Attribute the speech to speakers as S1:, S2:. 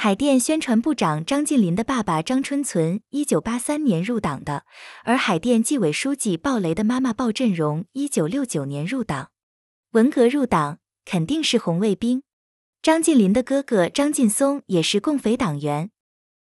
S1: 海淀宣传部长张晋林的爸爸张春存，一九八三年入党的，而海淀纪委书记鲍雷的妈妈鲍振荣，一九六九年入党。文革入党肯定是红卫兵。张晋林的哥哥张晋松也是共匪党员，